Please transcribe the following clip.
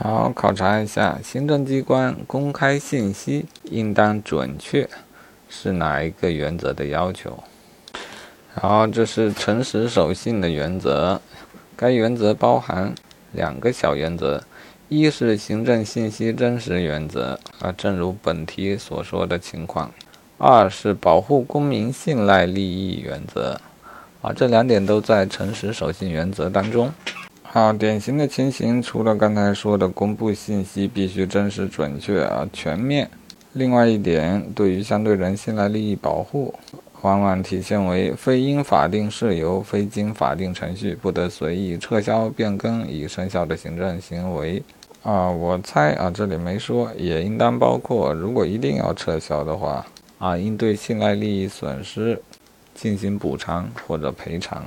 好，考察一下，行政机关公开信息应当准确，是哪一个原则的要求？好，这是诚实守信的原则。该原则包含两个小原则，一是行政信息真实原则，啊，正如本题所说的情况；二是保护公民信赖利益原则，啊，这两点都在诚实守信原则当中。好，典型的情形，除了刚才说的公布信息必须真实、准确啊、全面，另外一点，对于相对人信赖利益保护，往往体现为非因法定事由、非经法定程序，不得随意撤销、变更已生效的行政行为。啊，我猜啊，这里没说，也应当包括，如果一定要撤销的话，啊，应对信赖利益损失进行补偿或者赔偿。